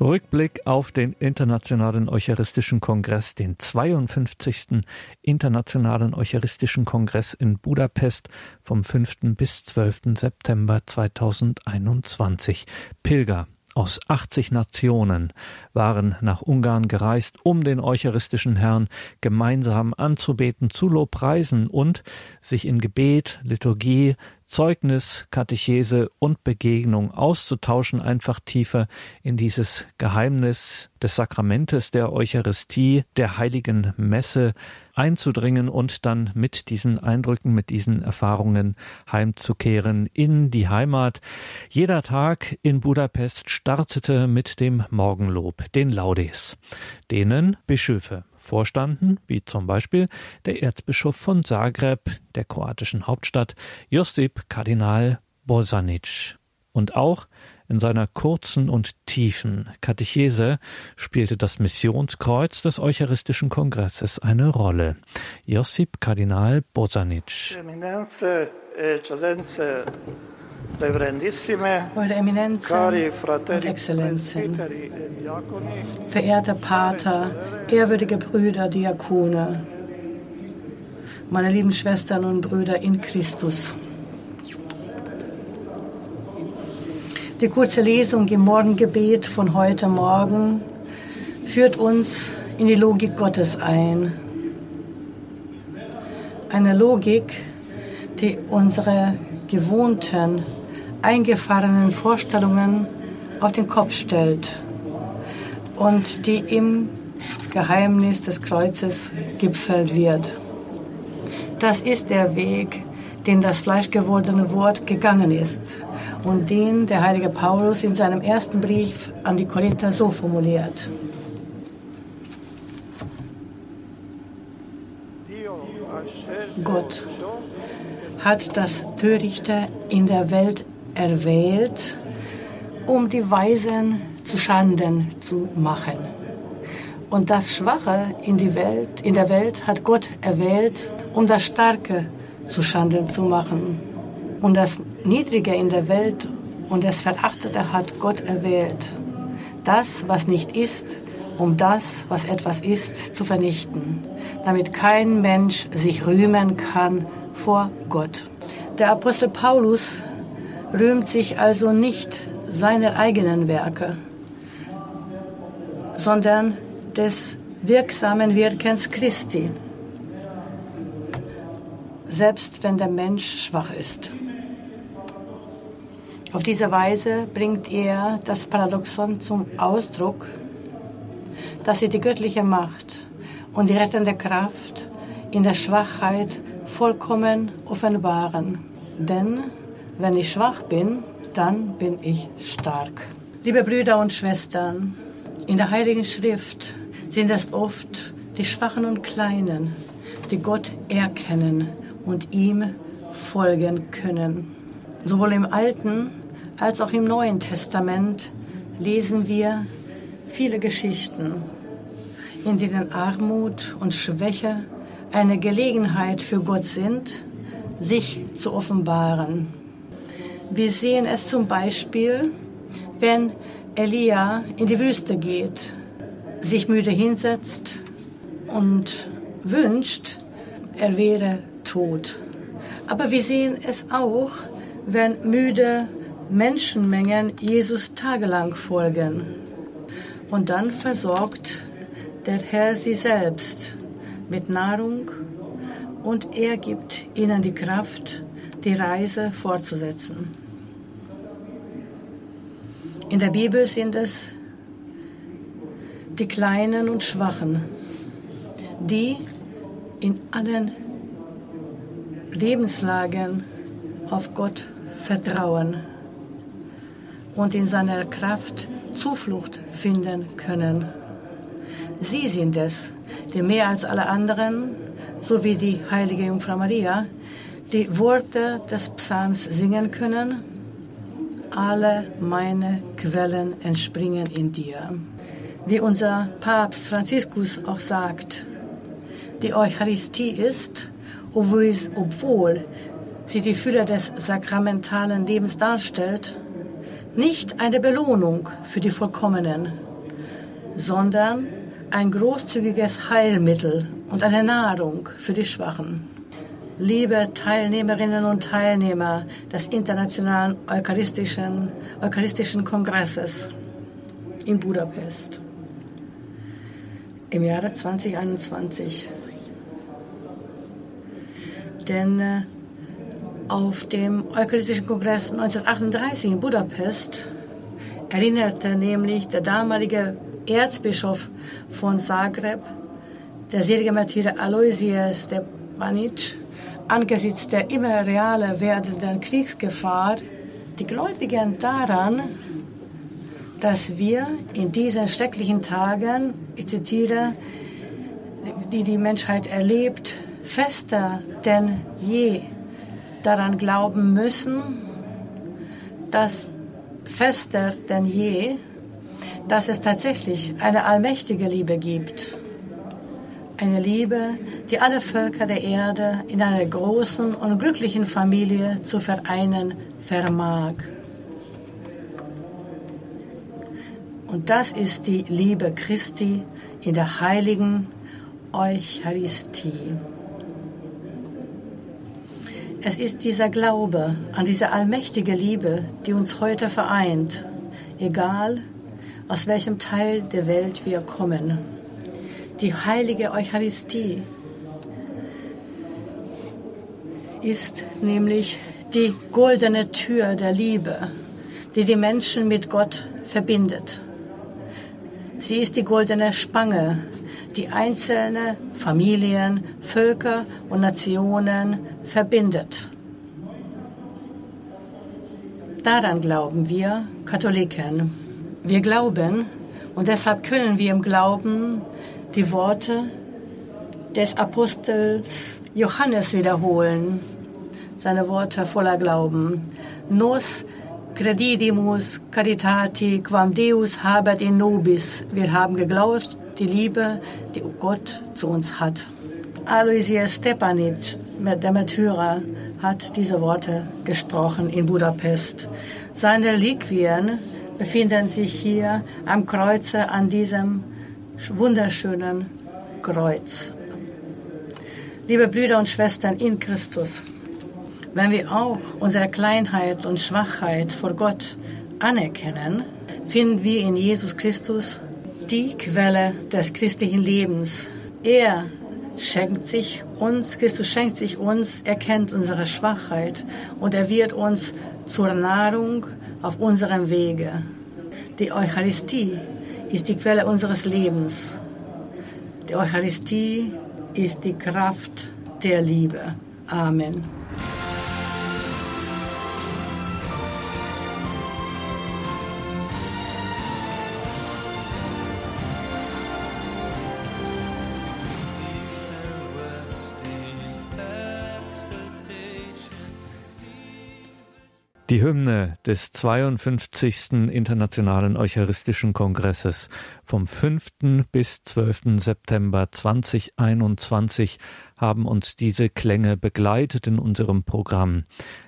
Rückblick auf den Internationalen Eucharistischen Kongress, den 52. Internationalen Eucharistischen Kongress in Budapest vom 5. bis 12. September 2021. Pilger aus 80 Nationen waren nach Ungarn gereist, um den eucharistischen Herrn gemeinsam anzubeten, zu Lobpreisen und sich in Gebet, Liturgie, Zeugnis, Katechese und Begegnung auszutauschen, einfach tiefer in dieses Geheimnis des Sakramentes der Eucharistie, der heiligen Messe einzudringen und dann mit diesen Eindrücken, mit diesen Erfahrungen heimzukehren in die Heimat. Jeder Tag in Budapest startete mit dem Morgenlob, den Laudes, denen Bischöfe vorstanden, wie zum Beispiel der Erzbischof von Zagreb, der kroatischen Hauptstadt, Josip Kardinal Bosanic. Und auch In seiner kurzen und tiefen Katechese spielte das Missionskreuz des Eucharistischen Kongresses eine Rolle. Josip Kardinal Bosanic. Eminenze, Eccellenze, Reverendissime, Eure Eminenzen und Exzellenzen, verehrte Pater, ehrwürdige Brüder, Diakone, meine lieben Schwestern und Brüder in Christus. Die kurze Lesung im Morgengebet von heute Morgen führt uns in die Logik Gottes ein. Eine Logik, die unsere gewohnten, eingefahrenen Vorstellungen auf den Kopf stellt und die im Geheimnis des Kreuzes gipfelt wird. Das ist der Weg, den das fleischgewordene Wort gegangen ist und den der heilige Paulus in seinem ersten Brief an die Korinther so formuliert. Gott hat das Törichte in der Welt erwählt, um die Weisen zu Schanden zu machen. Und das Schwache in, die Welt, in der Welt hat Gott erwählt, um das Starke zu Schanden zu machen. Und das Niedrige in der Welt und das Verachtete hat Gott erwählt. Das, was nicht ist, um das, was etwas ist, zu vernichten, damit kein Mensch sich rühmen kann vor Gott. Der Apostel Paulus rühmt sich also nicht seiner eigenen Werke, sondern des wirksamen Wirkens Christi, selbst wenn der Mensch schwach ist. Auf diese Weise bringt er das Paradoxon zum Ausdruck, dass sie die göttliche Macht und die rettende Kraft in der Schwachheit vollkommen offenbaren. Denn wenn ich schwach bin, dann bin ich stark. Liebe Brüder und Schwestern, in der Heiligen Schrift sind es oft die Schwachen und Kleinen, die Gott erkennen und ihm folgen können. Sowohl im Alten als auch im Neuen Testament lesen wir viele Geschichten, in denen Armut und Schwäche eine Gelegenheit für Gott sind, sich zu offenbaren. Wir sehen es zum Beispiel, wenn Elia in die Wüste geht, sich müde hinsetzt und wünscht, er wäre tot. Aber wir sehen es auch, wenn müde Menschenmengen Jesus tagelang folgen. Und dann versorgt der Herr sie selbst mit Nahrung und er gibt ihnen die Kraft, die Reise fortzusetzen. In der Bibel sind es die Kleinen und Schwachen, die in allen Lebenslagen auf Gott vertrauen und in seiner Kraft Zuflucht finden können. Sie sind es, die mehr als alle anderen, so wie die heilige Jungfrau Maria, die Worte des Psalms singen können. Alle meine Quellen entspringen in dir. Wie unser Papst Franziskus auch sagt, die Eucharistie ist, obwohl sie die Fülle des sakramentalen Lebens darstellt, nicht eine Belohnung für die Vollkommenen, sondern ein großzügiges Heilmittel und eine Nahrung für die Schwachen. Liebe Teilnehmerinnen und Teilnehmer des Internationalen Eucharistischen, Eucharistischen Kongresses in Budapest im Jahre 2021. Denn äh, auf dem Eucharistischen Kongress 1938 in Budapest erinnerte nämlich der damalige Erzbischof von Zagreb, der selige Martyr Aloysius Stepanic, angesichts der immer realer werdenden Kriegsgefahr die Gläubigen daran, dass wir in diesen schrecklichen Tagen, ich zitiere, die die Menschheit erlebt, fester denn je daran glauben müssen, dass fester denn je, dass es tatsächlich eine allmächtige Liebe gibt. Eine Liebe, die alle Völker der Erde in einer großen und glücklichen Familie zu vereinen vermag. Und das ist die Liebe Christi in der heiligen Eucharistie. Es ist dieser Glaube an diese allmächtige Liebe, die uns heute vereint, egal aus welchem Teil der Welt wir kommen. Die heilige Eucharistie ist nämlich die goldene Tür der Liebe, die die Menschen mit Gott verbindet. Sie ist die goldene Spange, die einzelne Familien, Völker und Nationen verbindet. Daran glauben wir Katholiken. Wir glauben und deshalb können wir im Glauben die Worte des Apostels Johannes wiederholen. Seine Worte voller Glauben. Nos credidimus caritati quam Deus habet in nobis. Wir haben geglaubt, die Liebe, die Gott zu uns hat. Aloysius Stepanic, der Märtyrer, hat diese Worte gesprochen in Budapest. Seine Reliquien befinden sich hier am Kreuze an diesem wunderschönen Kreuz. Liebe Brüder und Schwestern in Christus, wenn wir auch unsere Kleinheit und Schwachheit vor Gott anerkennen, finden wir in Jesus Christus die Quelle des christlichen Lebens. Er schenkt sich uns, Christus schenkt sich uns, er kennt unsere Schwachheit und er wird uns zur Nahrung auf unserem Wege. Die Eucharistie ist die Quelle unseres Lebens. Die Eucharistie ist die Kraft der Liebe. Amen. Die Hymne des 52. Internationalen Eucharistischen Kongresses vom 5. bis 12. September 2021 haben uns diese Klänge begleitet in unserem Programm.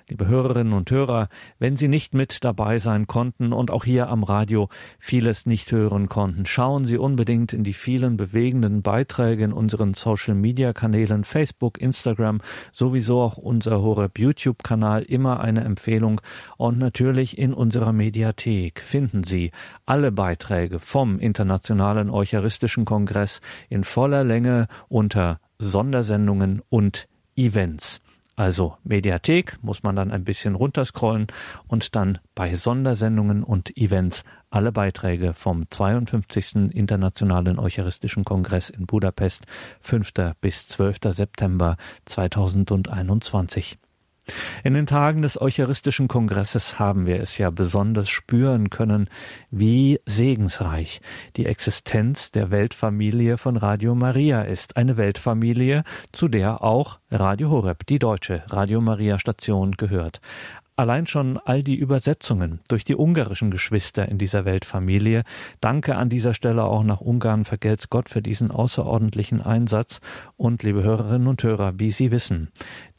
Liebe Hörerinnen und Hörer, wenn Sie nicht mit dabei sein konnten und auch hier am Radio vieles nicht hören konnten, schauen Sie unbedingt in die vielen bewegenden Beiträge in unseren Social Media Kanälen Facebook, Instagram, sowieso auch unser Horeb YouTube Kanal immer eine Empfehlung und natürlich in unserer Mediathek finden Sie alle Beiträge vom Internationalen Eucharistischen Kongress in voller Länge unter Sondersendungen und Events. Also Mediathek muss man dann ein bisschen runterscrollen und dann bei Sondersendungen und Events alle Beiträge vom 52. Internationalen Eucharistischen Kongress in Budapest 5. bis 12. September 2021. In den Tagen des Eucharistischen Kongresses haben wir es ja besonders spüren können, wie segensreich die Existenz der Weltfamilie von Radio Maria ist. Eine Weltfamilie, zu der auch Radio Horeb, die deutsche Radio Maria Station, gehört. Allein schon all die Übersetzungen durch die ungarischen Geschwister in dieser Weltfamilie. Danke an dieser Stelle auch nach Ungarn. Vergelt's Gott für diesen außerordentlichen Einsatz. Und liebe Hörerinnen und Hörer, wie Sie wissen,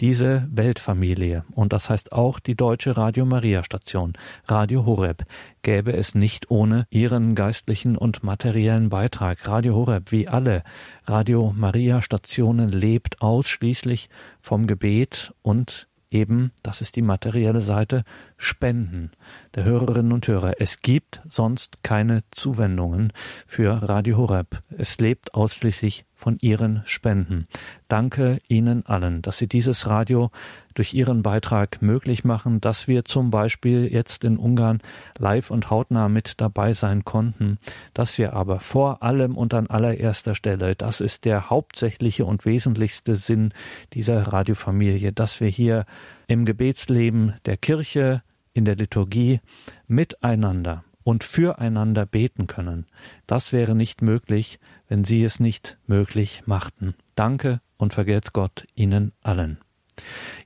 diese Weltfamilie, und das heißt auch die deutsche Radio Maria Station, Radio Horeb, gäbe es nicht ohne ihren geistlichen und materiellen Beitrag. Radio Horeb, wie alle Radio Maria Stationen, lebt ausschließlich vom Gebet und eben, das ist die materielle Seite, Spenden der Hörerinnen und Hörer. Es gibt sonst keine Zuwendungen für Radio Horeb. Es lebt ausschließlich von Ihren Spenden. Danke Ihnen allen, dass Sie dieses Radio durch Ihren Beitrag möglich machen, dass wir zum Beispiel jetzt in Ungarn live und hautnah mit dabei sein konnten, dass wir aber vor allem und an allererster Stelle, das ist der hauptsächliche und wesentlichste Sinn dieser Radiofamilie, dass wir hier im Gebetsleben der Kirche, in der Liturgie miteinander und füreinander beten können. Das wäre nicht möglich, wenn Sie es nicht möglich machten. Danke und vergelt's Gott Ihnen allen.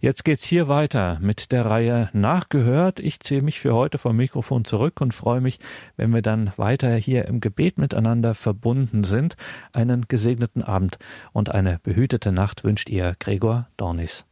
Jetzt geht's hier weiter mit der Reihe Nachgehört. Ich ziehe mich für heute vom Mikrofon zurück und freue mich, wenn wir dann weiter hier im Gebet miteinander verbunden sind. Einen gesegneten Abend und eine behütete Nacht wünscht ihr Gregor Dornis.